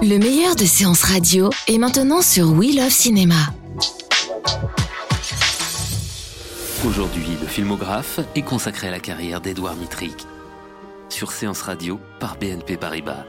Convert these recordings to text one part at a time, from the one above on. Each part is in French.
Le meilleur de séances radio est maintenant sur We Love Cinéma. Aujourd'hui, le filmographe est consacré à la carrière d'Edouard Mitrick. Sur Séance Radio par BNP Paribas.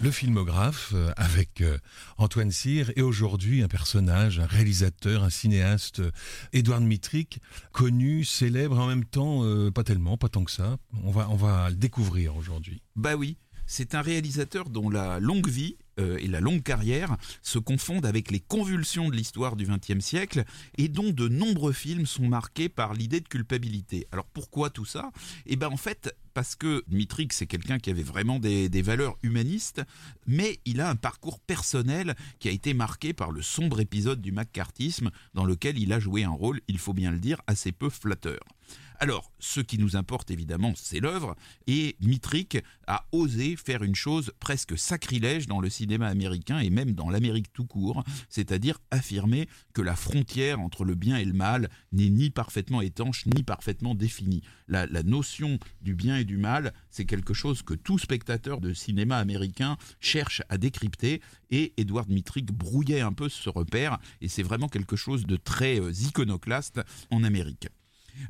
Le filmographe euh, avec euh, Antoine Cyr et aujourd'hui un personnage, un réalisateur, un cinéaste, euh, Édouard Mitrick, connu, célèbre en même temps, euh, pas tellement, pas tant que ça. On va, on va le découvrir aujourd'hui. Bah oui, c'est un réalisateur dont la longue vie euh, et la longue carrière se confondent avec les convulsions de l'histoire du XXe siècle et dont de nombreux films sont marqués par l'idée de culpabilité. Alors pourquoi tout ça? Eh ben en fait parce que Dmitrik c'est quelqu'un qui avait vraiment des, des valeurs humanistes, mais il a un parcours personnel qui a été marqué par le sombre épisode du macartisme dans lequel il a joué un rôle, il faut bien le dire, assez peu flatteur. Alors, ce qui nous importe évidemment, c'est l'œuvre, et Mitrik a osé faire une chose presque sacrilège dans le cinéma américain et même dans l'Amérique tout court, c'est-à-dire affirmer que la frontière entre le bien et le mal n'est ni parfaitement étanche ni parfaitement définie. La, notion du bien et du mal, c'est quelque chose que tout spectateur de cinéma américain cherche à décrypter, et Edward Mitrik brouillait un peu ce repère, et c'est vraiment quelque chose de très euh, iconoclaste en Amérique.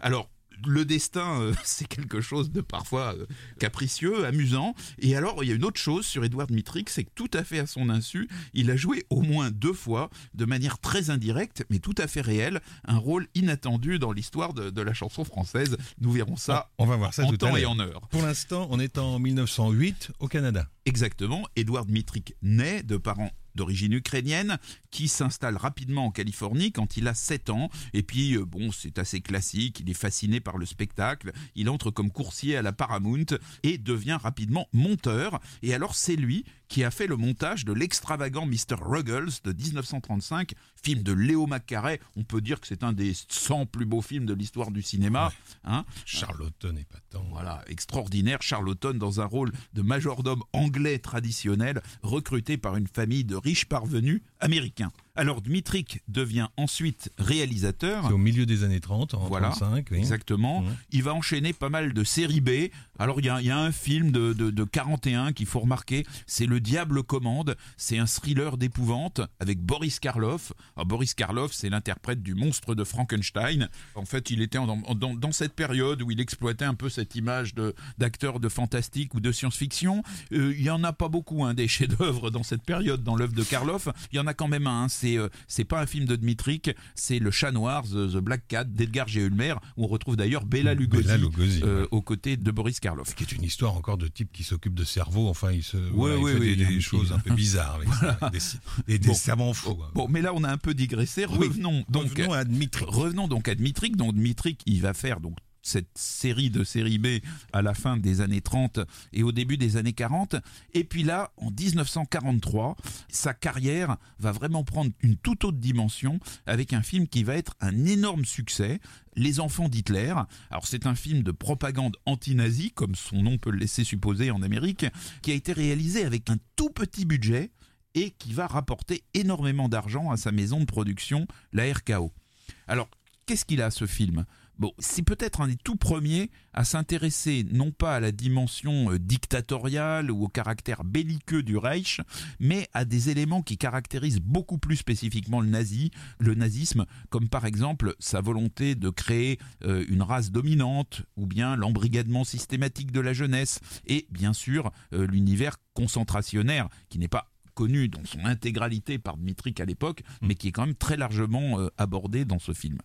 Alors, le destin, euh, c'est quelque chose de parfois euh, capricieux, amusant. Et alors, il y a une autre chose sur Edouard Mitrick, c'est que tout à fait à son insu, il a joué au moins deux fois, de manière très indirecte, mais tout à fait réelle, un rôle inattendu dans l'histoire de, de la chanson française. Nous verrons ça On va voir ça en tout à temps et en heure. Pour l'instant, on est en 1908 au Canada. Exactement, Edouard Dmitrik naît de parents d'origine ukrainienne qui s'installe rapidement en Californie quand il a 7 ans. Et puis euh, bon c'est assez classique il est fasciné par le spectacle il entre comme coursier à la Paramount et devient rapidement monteur. Et alors c'est lui qui a fait le montage de l'extravagant Mr. Ruggles de 1935 film de Léo Macaré on peut dire que c'est un des 100 plus beaux films de l'histoire du cinéma hein Charlottone et Patan. voilà, extraordinaire, Charlottone dans un rôle de majordome anglais traditionnel, recruté par une famille de riches parvenus américains. Alors Dmitrik devient ensuite réalisateur. C'est au milieu des années 30, en Voilà, 35. oui. Exactement. Mhm. Il va enchaîner pas mal de séries B. Alors il y a, il y a un film de, de, de 41 qu'il faut remarquer, c'est Le Diable commande. C'est un thriller d'épouvante avec Boris Karloff. Alors, Boris Karloff, c'est l'interprète du monstre de Frankenstein. En fait, il était en- en- dans, dans cette période où il exploitait un peu cette image d'acteur de, fantastique ou de science-fiction. Euh, il y en a pas beaucoup hein, des chefs-d'œuvre dans cette période dans l'œuvre de Karloff. Il y en a quand même un. hein. C'est euh, c'est pas un film de Dmitrik, c'est Le Chat Noir, The, The Black Cat d'Edgar G. Ulmer, où on retrouve d'ailleurs Bella Lugosi, euh, ouais. aux côtés de Boris Karloff. qui est une histoire encore de type qui s'occupe de cerveau. Enfin, il se, voilà, il fait oui, des, choses un peu bizarres avec ça, des, des, Bon. savants fous. Bon, mais là on a un peu digressé. Oui. Revenons donc Revenons à Dmitri. Revenons donc à Dmitrik. Donc Dmitrik, il va faire donc cette série de séries B à la fin des années 30 et au début des années 40. Et puis là, en 1943, sa carrière va vraiment prendre une toute autre dimension avec un film qui va être un énorme succès, Les Enfants d'Hitler. Alors c'est un film de propagande anti-nazie, comme son nom peut le laisser supposer en Amérique, qui a été réalisé avec un tout petit budget et qui va rapporter énormément d'argent à sa maison de production, la RKO. Alors, qu'est-ce qu'il a ce film? C'est peut-être un des tout premiers à s'intéresser non pas à la dimension euh, dictatoriale ou au caractère belliqueux du Reich, mais à des éléments qui caractérisent beaucoup plus spécifiquement le nazi, le nazisme, comme par exemple sa volonté de créer euh, une race dominante, ou bien l'embrigadement systématique de la jeunesse, et bien sûr euh, l'univers concentrationnaire, qui n'est pas connu dans son intégralité par Dmitrik à l'époque, mais qui est quand même très largement euh, abordé dans ce film.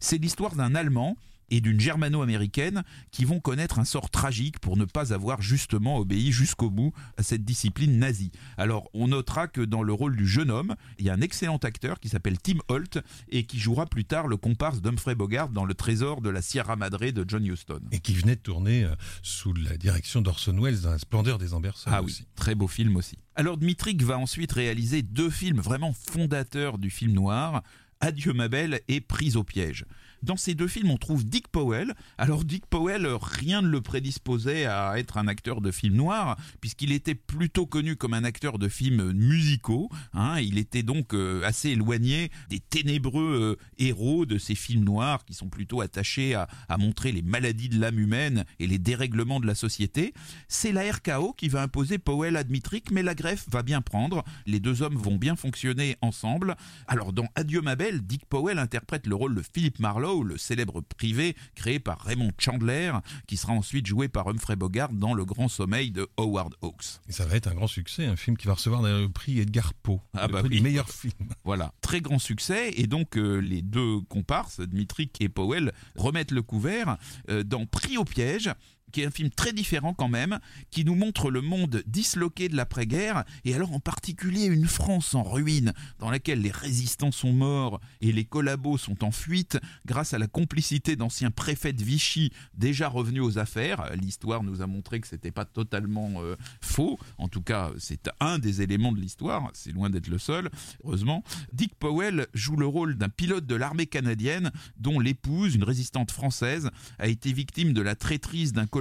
C'est l'histoire d'un Allemand et d'une germano-américaine qui vont connaître un sort tragique pour ne pas avoir justement obéi jusqu'au bout à cette discipline nazie. Alors on notera que dans le rôle du jeune homme, il y a un excellent acteur qui s'appelle Tim Holt et qui jouera plus tard le comparse d'Humphrey Bogart dans Le Trésor de la Sierra Madre de John Huston. Et qui venait de tourner euh, sous la direction d'Orson Welles dans La splendeur des Ambersons Ah aussi. oui, très beau film aussi. Alors Dmitrik va ensuite réaliser deux films vraiment fondateurs du film noir, Adieu ma belle et Prise au piège. Dans ces deux films, on trouve Dick Powell. Alors Dick Powell, rien ne le prédisposait à être un acteur de film noir, puisqu'il était plutôt connu comme un acteur de films musicaux. hein. Il était donc euh, assez éloigné des ténébreux euh, héros de ces films noirs qui sont plutôt attachés à, à montrer les maladies de l'âme humaine et les dérèglements de la société. C'est la RKO qui va imposer Powell à Dmitrik, mais la greffe va bien prendre. Les deux hommes vont bien fonctionner ensemble. Alors dans Adieu ma belle, Dick Powell interprète le rôle de Philip Marlowe, le célèbre privé créé par Raymond Chandler, qui sera ensuite joué par Humphrey Bogart dans Le Grand Sommeil de Howard Hawks. Et ça va être un grand succès, un film qui va recevoir le prix Edgar Poe, Ah le bah prix oui. du meilleur film. Voilà, très grand succès. Et donc, euh, les deux comparses, Dmitrik et Powell, remettent le couvert euh, dans Pris au piège qui est un film très différent quand même, qui nous montre le monde disloqué de l'après-guerre, et alors en particulier une France en ruine, dans laquelle les résistants sont morts et les collabos sont en fuite, grâce à la complicité d'anciens préfets de Vichy déjà revenus aux affaires. L'histoire nous a montré que c'était pas totalement euh, faux, en tout cas c'est un des éléments de l'histoire, c'est loin d'être le seul, heureusement. Dick Powell joue le rôle d'un pilote de l'armée canadienne dont l'épouse, une résistante française, a été victime de la traîtrise d'un collabo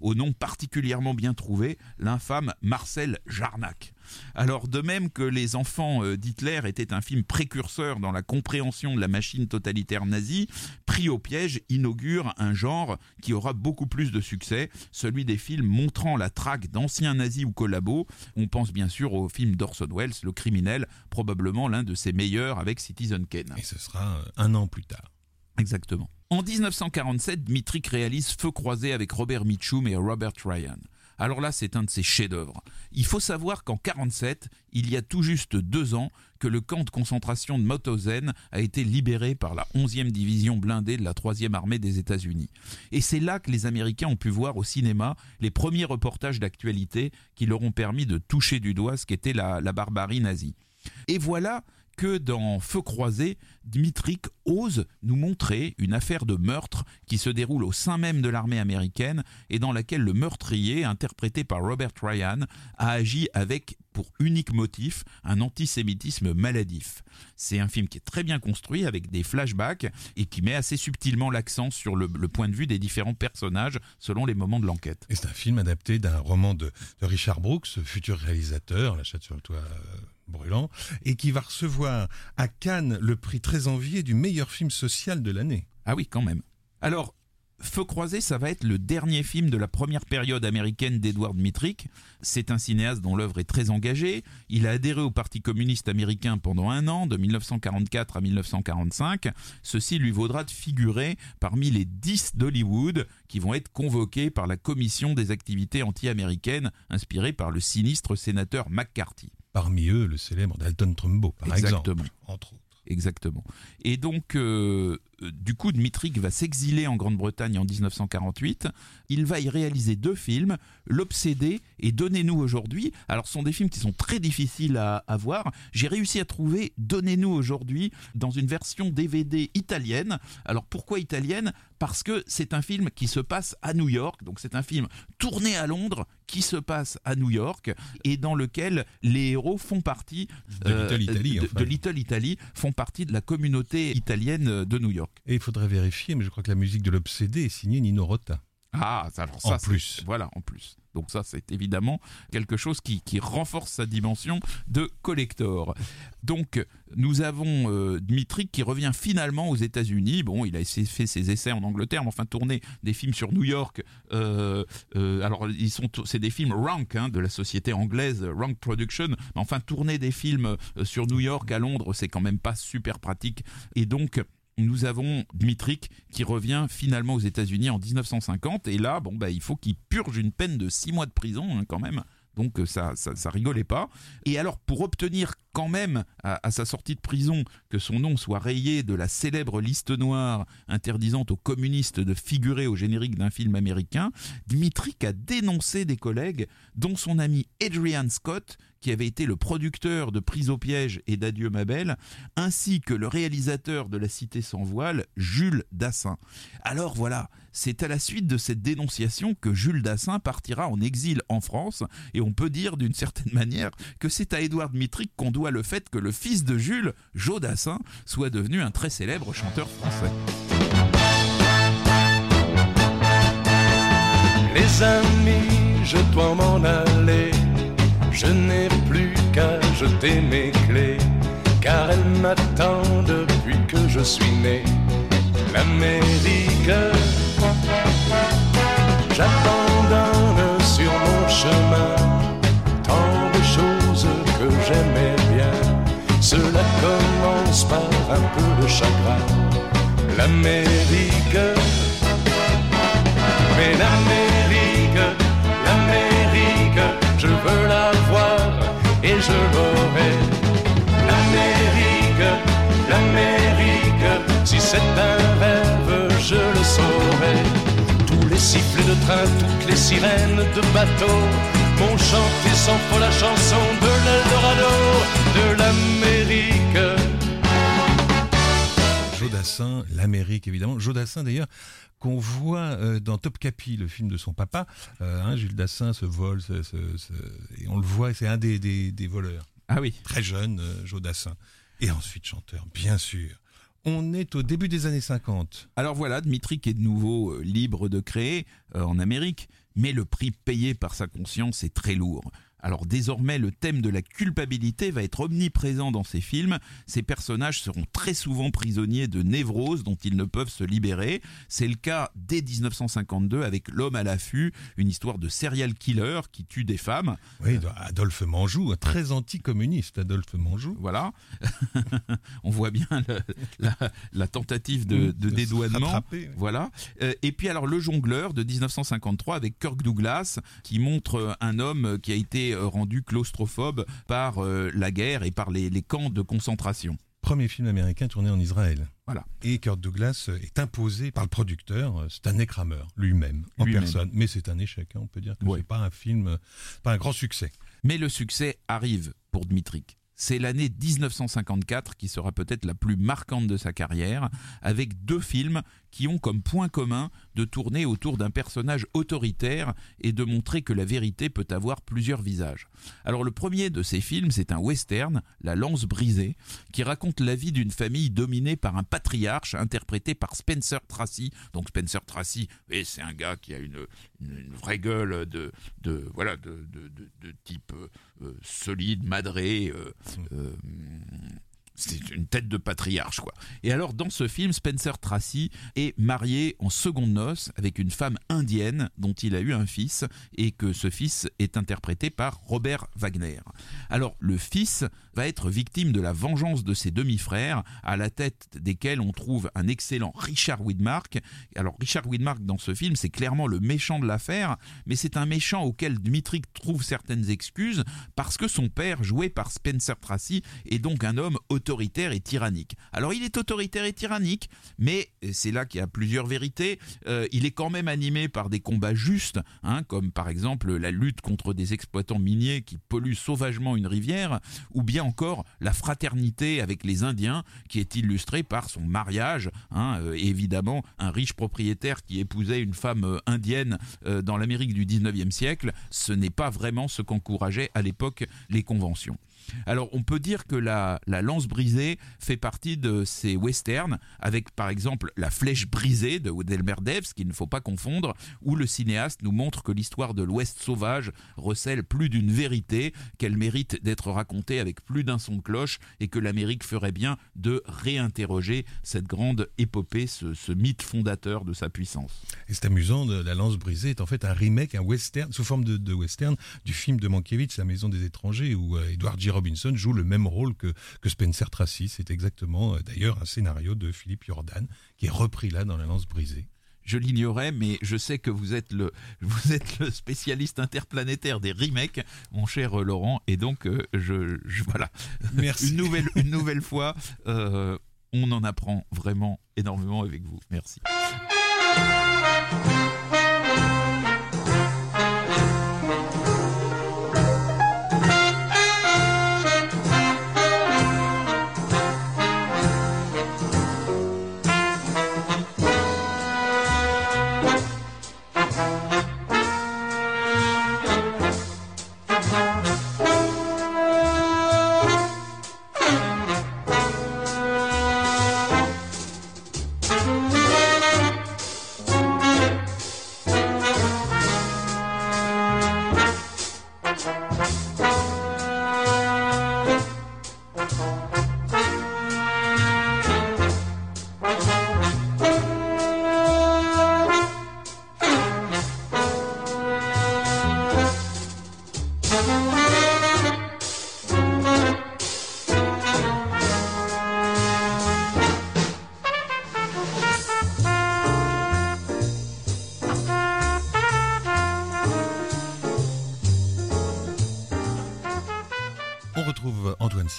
au nom particulièrement bien trouvé, l'infâme Marcel Jarnac. Alors de même que Les Enfants euh, d'Hitler était un film précurseur dans la compréhension de la machine totalitaire nazie, Pris au piège inaugure un genre qui aura beaucoup plus de succès, celui des films montrant la traque d'anciens nazis ou collabos. On pense bien sûr au film d'Orson Welles, Le criminel, probablement l'un de ses meilleurs avec Citizen Kane. Et ce sera euh, un an plus tard. Exactement. En 1947, Dmitrik réalise Feu croisé avec Robert Mitchum et Robert Ryan. Alors là, c'est un de ses chefs-d'œuvre. Il faut savoir qu'en 47, il y a tout juste deux ans, que le camp de concentration de Mauthausen a été libéré par la 11e division blindée de la 3e armée des États-Unis. Et c'est là que les Américains ont pu voir au cinéma les premiers reportages d'actualité qui leur ont permis de toucher du doigt ce qu'était la, la barbarie nazie. Et voilà que dans Feu croisé, Dmitrik ose nous montrer une affaire de meurtre qui se déroule au sein même de l'armée américaine et dans laquelle le meurtrier, interprété par Robert Ryan, a agi avec pour unique motif un antisémitisme maladif. C'est un film qui est très bien construit avec des flashbacks et qui met assez subtilement l'accent sur le, point de vue des différents personnages selon les moments de l'enquête. Et c'est un film adapté d'un roman de, de Richard Brooks, futur réalisateur, La chatte sur le toit euh, brûlant, et qui va recevoir à Cannes le prix très envié du meilleur film social de l'année. Ah oui, quand même. Alors, Feu croisé, ça va être le dernier film de la première période américaine d'Edward Dmitrik. C'est un cinéaste dont l'œuvre est très engagée. Il a adhéré au Parti communiste américain pendant un an, de 1944 à 1945. Ceci lui vaudra de figurer parmi les 10 d'Hollywood qui vont être convoqués par la Commission des activités anti-américaines, inspirée par le sinistre sénateur McCarthy. Parmi eux, le célèbre Dalton Trumbo, par Exactement. exemple, entre autres. Exactement. Et donc, euh, du coup, Dmitrik va s'exiler en Grande-Bretagne en 1948. Il va y réaliser deux films, L'Obsédé et Donnez-nous aujourd'hui. Alors, ce sont des films qui sont très difficiles à, à voir. J'ai réussi à trouver Donnez-nous aujourd'hui dans une version DVD italienne. Alors, pourquoi italienne? Parce que c'est un film qui se passe à New York. Donc, c'est un film tourné à Londres qui se passe à New York et dans lequel les héros font partie De Little Italy, de- enfin. de Little Italy, font partie de la communauté italienne de New York. Et il faudrait vérifier, mais je crois que la musique de l'Obsédé est signée Nino Rota. Ah, ça, alors ça, En plus. Voilà, en plus. Donc ça, c'est évidemment quelque chose qui, qui renforce sa dimension de collector. Donc, nous avons euh, Dmitri qui revient finalement aux États-Unis. Bon, il a fait ses essais en Angleterre, mais enfin tourner des films sur New York. euh, euh, alors, ils sont, c'est des films Rank hein, de la société anglaise Rank Production. Mais enfin, tourner des films euh, sur New York à Londres, c'est quand même pas super pratique. Et donc, nous avons Dmitrik qui revient finalement aux États-Unis en 1950 et là bon bah il faut qu'il purge une peine de six mois de prison hein, quand même. Donc euh, ça, ça ça rigolait pas. Et alors pour obtenir quand même, à, sa sortie de prison, que son nom soit rayé de la célèbre liste noire interdisant aux communistes de figurer au générique d'un film américain, Dmitrik a dénoncé des collègues, dont son ami Adrian Scott, qui avait été le producteur de Prise au piège et d'Adieu ma belle, ainsi que le réalisateur de La Cité sans voile, Jules Dassin. Alors voilà, c'est à la suite de cette dénonciation que Jules Dassin partira en exil en France, et on peut dire d'une certaine manière que c'est à Édouard Dmitrik qu'on doit le fait que le fils de Jules, Joe Dassin, soit devenu un très célèbre chanteur français. Les amis, je dois m'en aller je n'ai plus qu'à jeter mes clés, car elle m'attend depuis que je suis né. L'Amérique, j'abandonne sur mon chemin tant de choses que j'aimais un peu de chagrin. L'Amérique, mais l'Amérique, l'Amérique, je veux la et je l'aurai. L'Amérique, l'Amérique, si c'est un rêve, je le saurai. Tous les sifflets de train, toutes les sirènes de bateau m'ont chanté sans faux la chanson de l'Eldorado, de l'Amérique. Jodassin, l'Amérique évidemment. Jodassin d'ailleurs, qu'on voit euh, dans Top Capi, le film de son papa. Euh, hein, Jules Dassin se vole, et on le voit, c'est un des, des, voleurs. Ah oui. Très jeune, euh, Joe Dassin. Et ensuite chanteur, bien sûr. On est au début des années 50. Alors voilà, Dmitri qui est de nouveau libre de créer en Amérique, mais le prix payé par sa conscience est très lourd. Alors désormais, le thème de la culpabilité va être omniprésent dans ces films. Ces personnages seront très souvent prisonniers de névroses dont ils ne peuvent se libérer. C'est le cas dès 1952 avec L'homme à l'affût, une histoire de serial killer qui tue des femmes. Oui, Adolphe Manjou, très anticommuniste, Adolphe Manjou. Voilà. On voit bien la, tentative de, dédouanement. Voilà. Euh, et puis alors Le jongleur de 1953 avec Kirk Douglas qui montre un homme qui a été euh, rendu claustrophobe par euh, la guerre et par les, camps de concentration. Premier film américain tourné en Israël. Voilà. Et Kurt Douglas est imposé par le producteur, Stanley Kramer, lui-même, en personne. Mais c'est un échec, hein, on peut dire que c'est pas un film, pas un grand succès. Mais le succès arrive pour Dmitrik. C'est l'année 1954 qui sera peut-être la plus marquante de sa carrière, avec deux films qui ont comme point commun de tourner autour d'un personnage autoritaire et de montrer que la vérité peut avoir plusieurs visages. Alors le premier de ces films, c'est un western, La lance brisée, qui raconte la vie d'une famille dominée par un patriarche interprété par Spencer Tracy. Donc Spencer Tracy, c'est un gars qui a une, vraie gueule de, voilà de, type euh, solide, madré. Euh, euh, c'est une tête de patriarche, quoi. Et alors, dans ce film, Spencer Tracy est marié en seconde noces avec une femme indienne dont il a eu un fils et que ce fils est interprété par Robert Wagner. Alors, le fils va être victime de la vengeance de ses demi-frères, à la tête desquels on trouve un excellent Richard Widmark. Alors, Richard Widmark, dans ce film, c'est clairement le méchant de l'affaire, mais c'est un méchant auquel Dmitri trouve certaines excuses parce que son père, joué par Spencer Tracy, est donc un homme autoritaire autoritaire et tyrannique. Alors il est autoritaire et tyrannique, mais c'est là qu'il y a plusieurs vérités. Euh, il est quand même animé par des combats justes, hein, comme par exemple la lutte contre des exploitants miniers qui polluent sauvagement une rivière, ou bien encore la fraternité avec les Indiens, qui est illustrée par son mariage, hein, euh, évidemment un riche propriétaire qui épousait une femme euh, indienne dans l'Amérique du 19e siècle, ce n'est pas vraiment ce qu'encourageaient à l'époque les conventions. Alors on peut dire que la, lance brisée fait partie de ces westerns, avec par exemple La flèche brisée de Delmer Devs, qu'il ne faut pas confondre, où le cinéaste nous montre que l'histoire de l'Ouest sauvage recèle plus d'une vérité, qu'elle mérite d'être racontée avec plus d'un son de cloche, et que l'Amérique ferait bien de réinterroger cette grande épopée, ce, mythe fondateur de sa puissance. Et c'est amusant, La lance brisée est en fait un remake, un western, sous forme de, western, du film de Mankiewicz, La maison des étrangers, où euh, Edouard Giraud Robinson joue le même rôle que, que Spencer Tracy. C'est exactement euh, d'ailleurs un scénario de Philippe Jordan qui est repris là dans La Lance brisée. je l'ignorais, mais je sais que vous êtes le, vous êtes le spécialiste interplanétaire des remakes, mon cher Laurent, et donc euh, je, je- voilà. Merci. Une nouvelle, une nouvelle fois, euh, on en apprend vraiment énormément avec vous. Merci.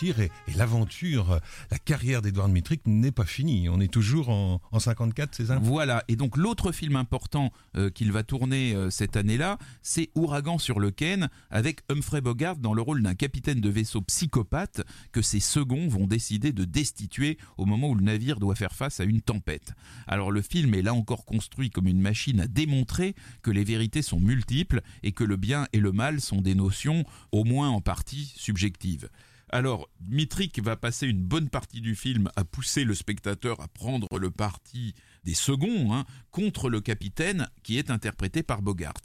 Et, l'aventure, la carrière d'Edouard Mitrick n'est pas finie. On est toujours en, en 54, c'est ça? Voilà, et donc l'autre film important euh, qu'il va tourner euh, cette année-là, c'est Ouragan sur le Ken, avec Humphrey Bogart dans le rôle d'un capitaine de vaisseau psychopathe que ses seconds vont décider de destituer au moment où le navire doit faire face à une tempête. Alors le film est là encore construit comme une machine à démontrer que les vérités sont multiples et que le bien et le mal sont des notions au moins en partie subjectives. Alors, Mitrik va passer une bonne partie du film à pousser le spectateur à prendre le parti des seconds hein, contre le capitaine qui est interprété par Bogart.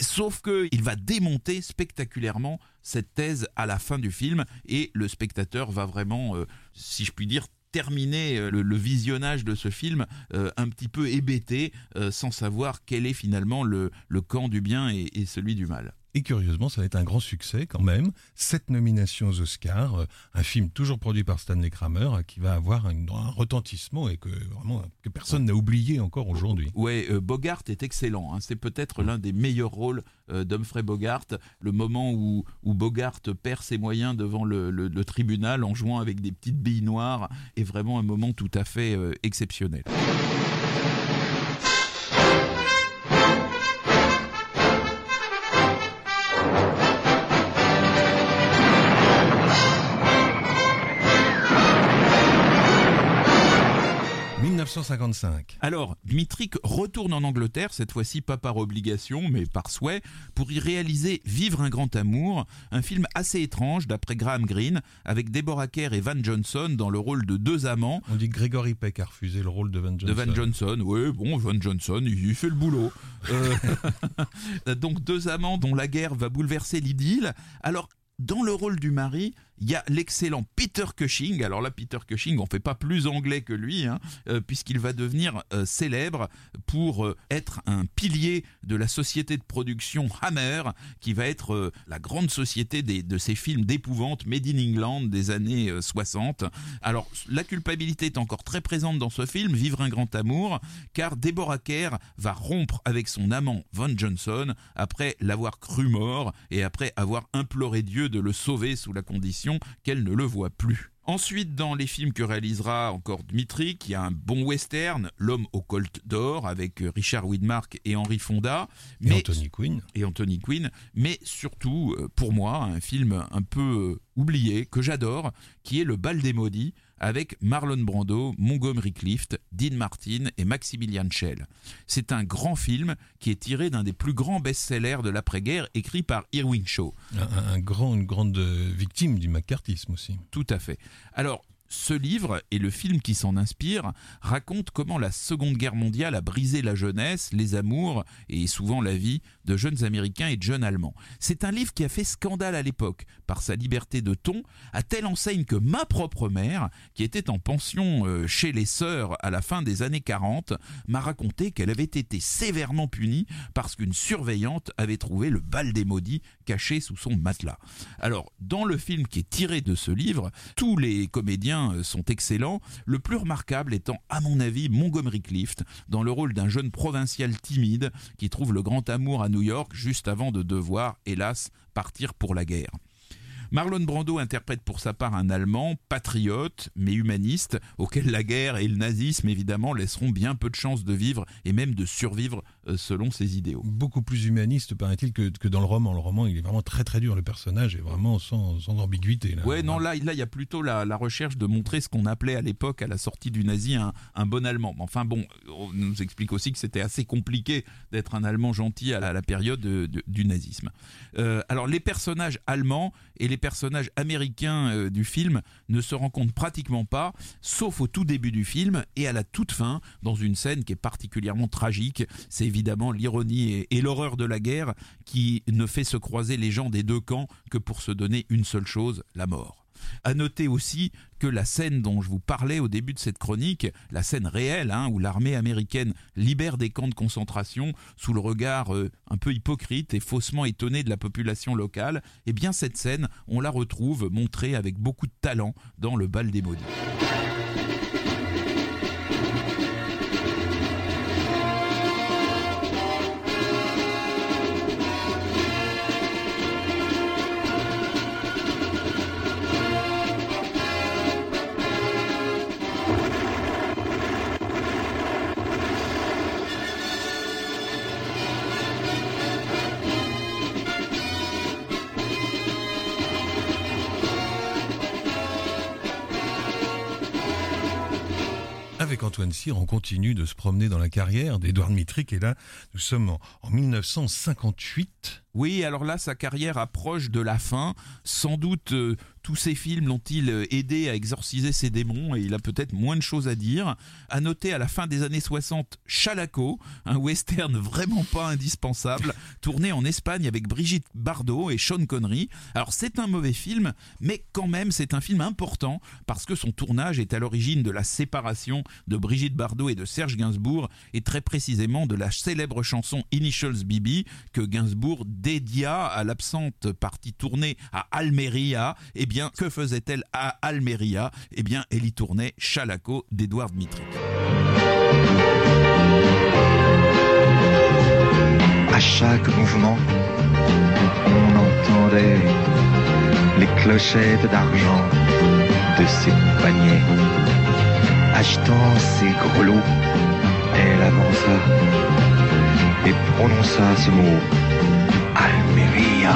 Sauf que il va démonter spectaculairement cette thèse à la fin du film et le spectateur va vraiment, euh, si je puis dire, terminer euh, le, visionnage de ce film euh, un petit peu hébété, sans savoir quel est finalement le, le camp du bien et celui du mal. Et curieusement, ça va être un grand succès quand même. Sept nominations aux Oscars, euh, un film toujours produit par Stanley Kramer qui va avoir un retentissement et que vraiment que personne n'a oublié encore aujourd'hui. Ouais, euh, Bogart est excellent. hein. C'est peut-être l'un des meilleurs rôles euh, d'Humphrey Bogart. Le moment où, où Bogart perd ses moyens devant le tribunal en jouant avec des petites billes noires est vraiment un moment tout à fait euh, exceptionnel. « 1955. Alors, Dmitrik retourne en Angleterre, cette fois-ci pas par obligation, mais par souhait, pour y réaliser Vivre un grand amour, un film assez étrange d'après Graham Greene, avec Deborah Kerr et Van Johnson dans le rôle de deux amants. On dit que Gregory Peck a refusé le rôle de Van Johnson. De Van Johnson, oui, bon, Van Johnson, il, fait le boulot. Euh, donc deux amants dont la guerre va bouleverser l'idylle. Alors, dans le rôle du mari, il y a l'excellent Peter Cushing. Alors là, Peter Cushing, on fait pas plus anglais que lui, hein, euh, puisqu'il va devenir euh, célèbre pour euh, être un pilier de la société de production Hammer, qui va être la grande société de ces films d'épouvante made in England des années euh, 60. Alors, la culpabilité est encore très présente dans ce film, Vivre un grand amour, car Deborah Kerr va rompre avec son amant Von Johnson après l'avoir cru mort et après avoir imploré Dieu de le sauver sous la condition qu'elle ne le voit plus. Ensuite, dans les films que réalisera encore Dmitri, il y a un bon western, L'homme au colt d'or, avec euh, Richard Widmark et Henry Fonda. Et Anthony Quinn. et Anthony Quinn, mais surtout, euh, pour moi, un film un peu euh, oublié, que j'adore, qui est Le bal des maudits, avec Marlon Brando, Montgomery Clift, Dean Martin et Maximilian Schell. C'est un grand film qui est tiré d'un des plus grands best-sellers de l'après-guerre, écrit par Irving Shaw. Un, un grand, une grande euh, victime du macartisme aussi. Tout à fait. Alors, ce livre et le film qui s'en inspire racontent comment la Seconde Guerre mondiale a brisé la jeunesse, les amours et souvent la vie de jeunes Américains et de jeunes Allemands. C'est un livre qui a fait scandale à l'époque par sa liberté de ton, à telle enseigne que ma propre mère, qui était en pension euh, chez les sœurs à la fin des années 40, m'a raconté qu'elle avait été sévèrement punie parce qu'une surveillante avait trouvé le bal des maudits caché sous son matelas. Alors, dans le film qui est tiré de ce livre, tous les comédiens euh, sont excellents, le plus remarquable étant, à mon avis, Montgomery Clift, dans le rôle d'un jeune provincial timide qui trouve le grand amour à New York juste avant de devoir, hélas, partir pour la guerre. Marlon Brando interprète pour sa part un Allemand patriote mais humaniste auquel la guerre et le nazisme évidemment laisseront bien peu de chances de vivre et même de survivre euh, selon ses idéaux. Beaucoup plus humaniste, paraît-il, que, que, dans le roman. Le roman, il est vraiment très très dur. Le personnage est vraiment sans, sans ambiguïté. Là. Ouais, non, là, là, il y a plutôt la, la recherche de montrer ce qu'on appelait à l'époque, à la sortie du nazi, un, un, bon Allemand. Enfin bon, on nous explique aussi que c'était assez compliqué d'être un Allemand gentil à la, à la période de, de, du nazisme. Euh, alors, les personnages allemands et les personnages américains euh, du film ne se rencontrent pratiquement pas, sauf au tout début du film et à la toute fin, dans une scène qui est particulièrement tragique. C'est évidemment l'ironie et, et l'horreur de la guerre qui ne fait se croiser les gens des deux camps que pour se donner une seule chose, la mort. À noter aussi que la scène dont je vous parlais au début de cette chronique, la scène réelle hein, où l'armée américaine libère des camps de concentration sous le regard euh, un peu hypocrite et faussement étonné de la population locale, eh bien cette scène, on la retrouve montrée avec beaucoup de talent dans le bal des maudits. Avec Antoine Cyr, on continue de se promener dans la carrière d'Edouard Mitrick. Et là, nous sommes en, en 1958. Oui, alors là, sa carrière approche de la fin. Sans doute, euh, tous ces films l'ont-ils aidé à exorciser ses démons et il a peut-être moins de choses à dire. À noter à la fin des années 60, Chalaco, un western vraiment pas indispensable, tourné en Espagne avec Brigitte Bardot et Sean Connery. Alors c'est un mauvais film, mais quand même c'est un film important parce que son tournage est à l'origine de la séparation de Brigitte Bardot et de Serge Gainsbourg et très précisément de la célèbre chanson Initials BB que Gainsbourg dédia à l'absente partie tournée à Almeria. Eh bien, que faisait-elle à Almeria? Eh bien, elle y tournait Chalaco d'Edouard Dmitri. À chaque mouvement, on entendait les clochettes d'argent de ses paniers. Achetant ses grelots, elle avança et prononça ce mot Almeria.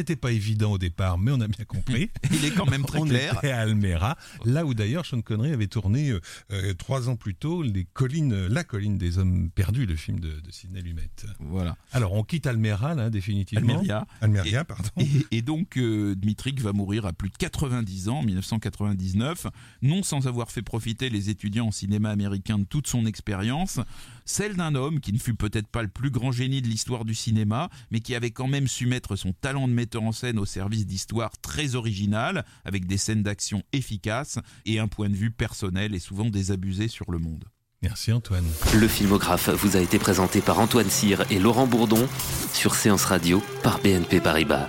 N'était pas évident au départ, mais on a bien compris. Il est quand même très on clair. Était à Almera, là où d'ailleurs Sean Connery avait tourné euh, euh, trois ans plus tôt les collines, La colline des hommes perdus, le film de, de Sidney Lumet. Voilà. Alors on quitte Almera là définitivement. Almeria. Almeria, pardon. Et, et donc euh, Dmitrik va mourir à plus de 90 ans, en 1999, non sans avoir fait profiter les étudiants en cinéma américain de toute son expérience, celle d'un homme qui ne fut peut-être pas le plus grand génie de l'histoire du cinéma, mais qui avait quand même su mettre son talent de metteur en scène au service d'histoires très originales, avec des scènes d'action efficaces et un point de vue personnel et souvent désabusé sur le monde. Merci Antoine. Le filmographe vous a été présenté par Antoine Cyr et Laurent Bourdon sur Séance Radio par BNP Paribas.